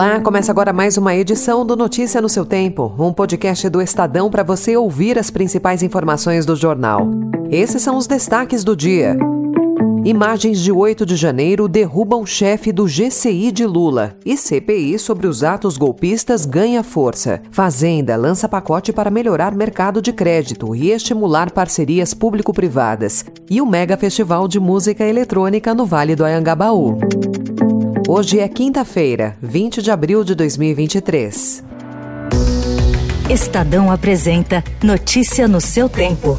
Olá, começa agora mais uma edição do Notícia no seu Tempo, um podcast do Estadão para você ouvir as principais informações do jornal. Esses são os destaques do dia. Imagens de 8 de janeiro derrubam chefe do GCI de Lula. E CPI sobre os atos golpistas ganha força. Fazenda lança pacote para melhorar mercado de crédito e estimular parcerias público-privadas. E o mega festival de música eletrônica no Vale do Anhangabaú. Hoje é quinta-feira, 20 de abril de 2023. Estadão apresenta Notícia no seu tempo.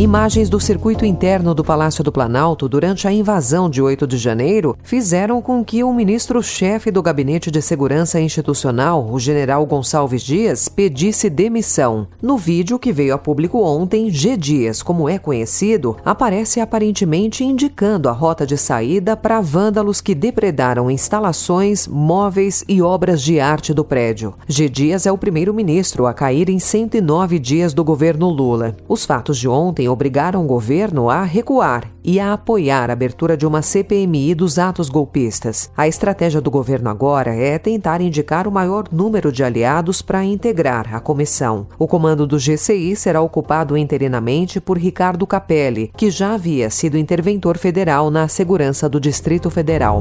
Imagens do circuito interno do Palácio do Planalto durante a invasão de 8 de janeiro fizeram com que o ministro-chefe do Gabinete de Segurança Institucional, o general Gonçalves Dias, pedisse demissão. No vídeo que veio a público ontem, G. Dias, como é conhecido, aparece aparentemente indicando a rota de saída para vândalos que depredaram instalações, móveis e obras de arte do prédio. G. Dias é o primeiro-ministro a cair em 109 dias do governo Lula. Os fatos de ontem obrigaram o governo a recuar e a apoiar a abertura de uma CPMI dos atos golpistas. A estratégia do governo agora é tentar indicar o maior número de aliados para integrar a comissão. O comando do GCI será ocupado interinamente por Ricardo Capelli, que já havia sido interventor federal na segurança do Distrito Federal.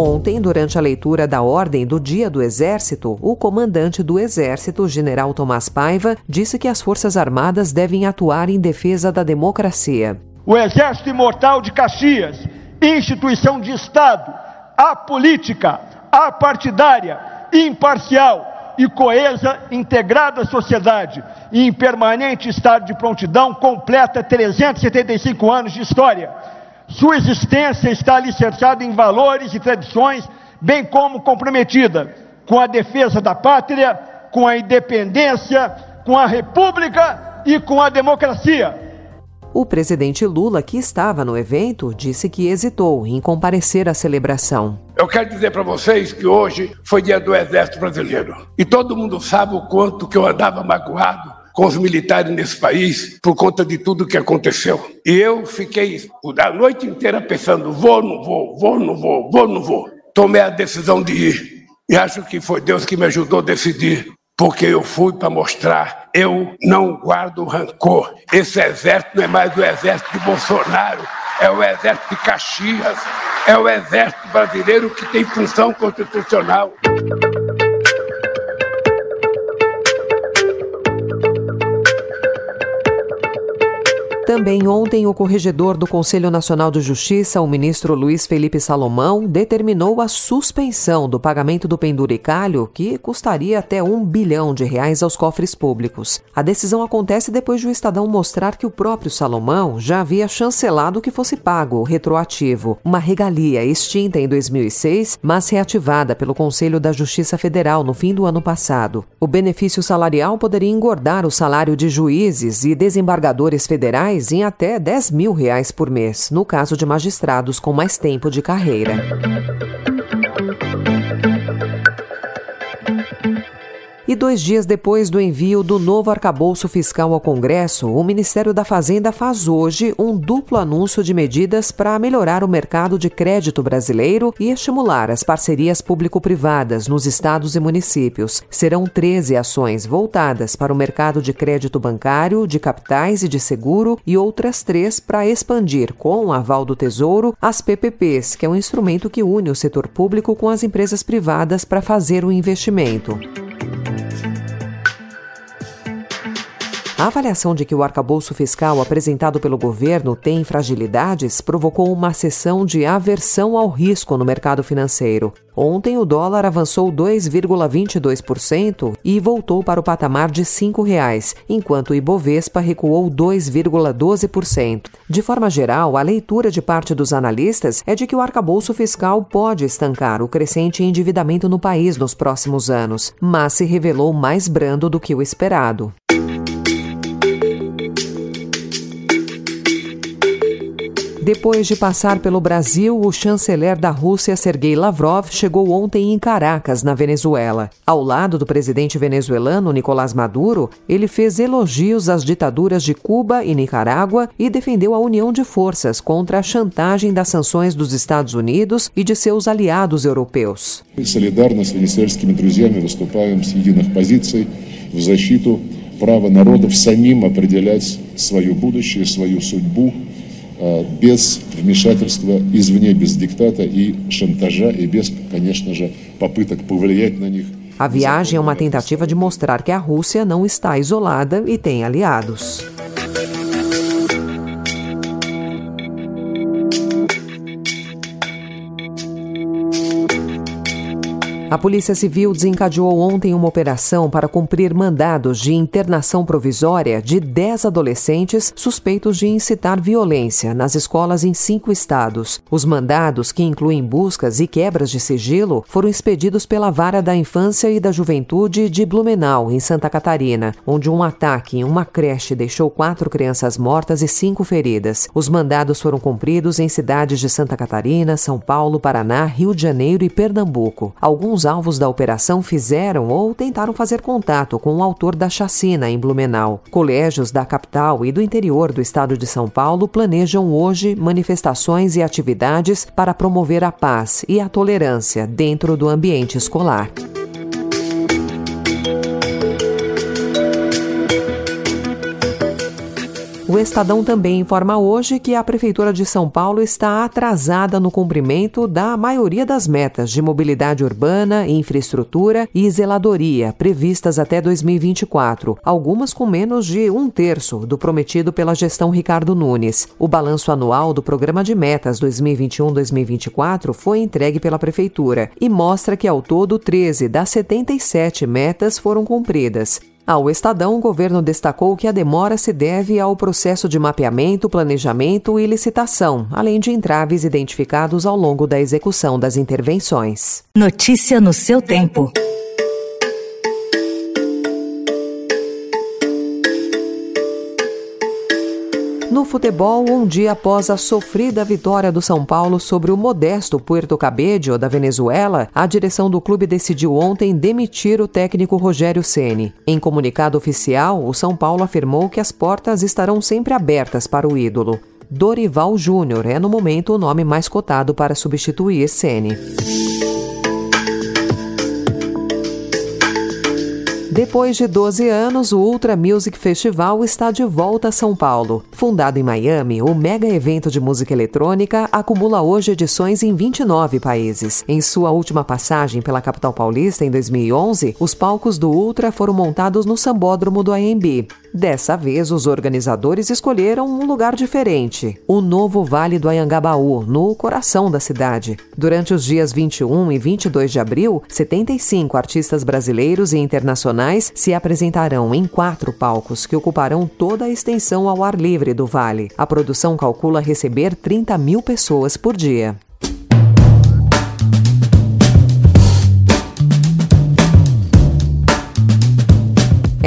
Ontem, durante a leitura da Ordem do Dia do Exército, o comandante do Exército, general Tomás Paiva, disse que as Forças Armadas devem atuar em defesa da democracia. O Exército Imortal de Caxias, instituição de Estado, apolítica, apartidária, imparcial e coesa, integrada à sociedade e em permanente estado de prontidão, completa 375 anos de história sua existência está alicerçada em valores e tradições, bem como comprometida com a defesa da pátria, com a independência, com a república e com a democracia. O presidente Lula, que estava no evento, disse que hesitou em comparecer à celebração. Eu quero dizer para vocês que hoje foi dia do Exército Brasileiro. E todo mundo sabe o quanto que eu andava magoado com os militares nesse país por conta de tudo que aconteceu. E eu fiquei a noite inteira pensando: vou, não vou, vou, não vou, vou, não vou. Tomei a decisão de ir. E acho que foi Deus que me ajudou a decidir, porque eu fui para mostrar: eu não guardo rancor. Esse exército não é mais o exército de Bolsonaro, é o exército de Caxias, é o exército brasileiro que tem função constitucional. Também ontem, o corregedor do Conselho Nacional de Justiça, o ministro Luiz Felipe Salomão, determinou a suspensão do pagamento do penduricalho, que custaria até um bilhão de reais aos cofres públicos. A decisão acontece depois de o Estadão mostrar que o próprio Salomão já havia chancelado que fosse pago retroativo, uma regalia extinta em 2006, mas reativada pelo Conselho da Justiça Federal no fim do ano passado. O benefício salarial poderia engordar o salário de juízes e desembargadores federais em até 10 mil reais por mês, no caso de magistrados com mais tempo de carreira. E dois dias depois do envio do novo arcabouço fiscal ao Congresso, o Ministério da Fazenda faz hoje um duplo anúncio de medidas para melhorar o mercado de crédito brasileiro e estimular as parcerias público-privadas nos estados e municípios. Serão 13 ações voltadas para o mercado de crédito bancário, de capitais e de seguro e outras três para expandir, com o aval do Tesouro, as PPPs, que é um instrumento que une o setor público com as empresas privadas para fazer o investimento. A avaliação de que o arcabouço fiscal apresentado pelo governo tem fragilidades provocou uma sessão de aversão ao risco no mercado financeiro. Ontem, o dólar avançou 2,22% e voltou para o patamar de R$ 5,00, enquanto o Ibovespa recuou 2,12%. De forma geral, a leitura de parte dos analistas é de que o arcabouço fiscal pode estancar o crescente endividamento no país nos próximos anos, mas se revelou mais brando do que o esperado. Depois de passar pelo Brasil, o chanceler da Rússia, Sergei Lavrov, chegou ontem em Caracas, na Venezuela. Ao lado do presidente venezuelano Nicolás Maduro, ele fez elogios às ditaduras de Cuba e Nicarágua e defendeu a união de forças contra a chantagem das sanções dos Estados Unidos e de seus aliados europeus. Солидарно с венесуэльскими друзьями выступаем с единых позиций в защиту права народов самим определять свое будущее, свою судьбу без вмешательства извне, без диктата и шантажа, и без, конечно же, попыток повлиять на них. A viagem é uma tentativa de mostrar que a Rússia não está isolada e tem aliados. A Polícia Civil desencadeou ontem uma operação para cumprir mandados de internação provisória de 10 adolescentes suspeitos de incitar violência nas escolas em cinco estados. Os mandados, que incluem buscas e quebras de sigilo, foram expedidos pela Vara da Infância e da Juventude de Blumenau, em Santa Catarina, onde um ataque em uma creche deixou quatro crianças mortas e cinco feridas. Os mandados foram cumpridos em cidades de Santa Catarina, São Paulo, Paraná, Rio de Janeiro e Pernambuco. Alguns alguns alvos da operação fizeram ou tentaram fazer contato com o autor da chacina em Blumenau. Colégios da capital e do interior do estado de São Paulo planejam hoje manifestações e atividades para promover a paz e a tolerância dentro do ambiente escolar. O Estadão também informa hoje que a Prefeitura de São Paulo está atrasada no cumprimento da maioria das metas de mobilidade urbana, infraestrutura e zeladoria previstas até 2024, algumas com menos de um terço do prometido pela gestão Ricardo Nunes. O balanço anual do Programa de Metas 2021-2024 foi entregue pela Prefeitura e mostra que, ao todo, 13 das 77 metas foram cumpridas. Ao Estadão, o governo destacou que a demora se deve ao processo de mapeamento, planejamento e licitação, além de entraves identificados ao longo da execução das intervenções. Notícia no seu tempo. No futebol, um dia após a sofrida vitória do São Paulo sobre o modesto Puerto Cabello da Venezuela, a direção do clube decidiu ontem demitir o técnico Rogério Ceni. Em comunicado oficial, o São Paulo afirmou que as portas estarão sempre abertas para o ídolo. Dorival Júnior é no momento o nome mais cotado para substituir Ceni. Depois de 12 anos, o Ultra Music Festival está de volta a São Paulo. Fundado em Miami, o mega evento de música eletrônica acumula hoje edições em 29 países. Em sua última passagem pela capital paulista em 2011, os palcos do Ultra foram montados no sambódromo do AMB. Dessa vez, os organizadores escolheram um lugar diferente, o novo Vale do Anhangabaú, no coração da cidade. Durante os dias 21 e 22 de abril, 75 artistas brasileiros e internacionais se apresentarão em quatro palcos que ocuparão toda a extensão ao ar livre do vale. A produção calcula receber 30 mil pessoas por dia.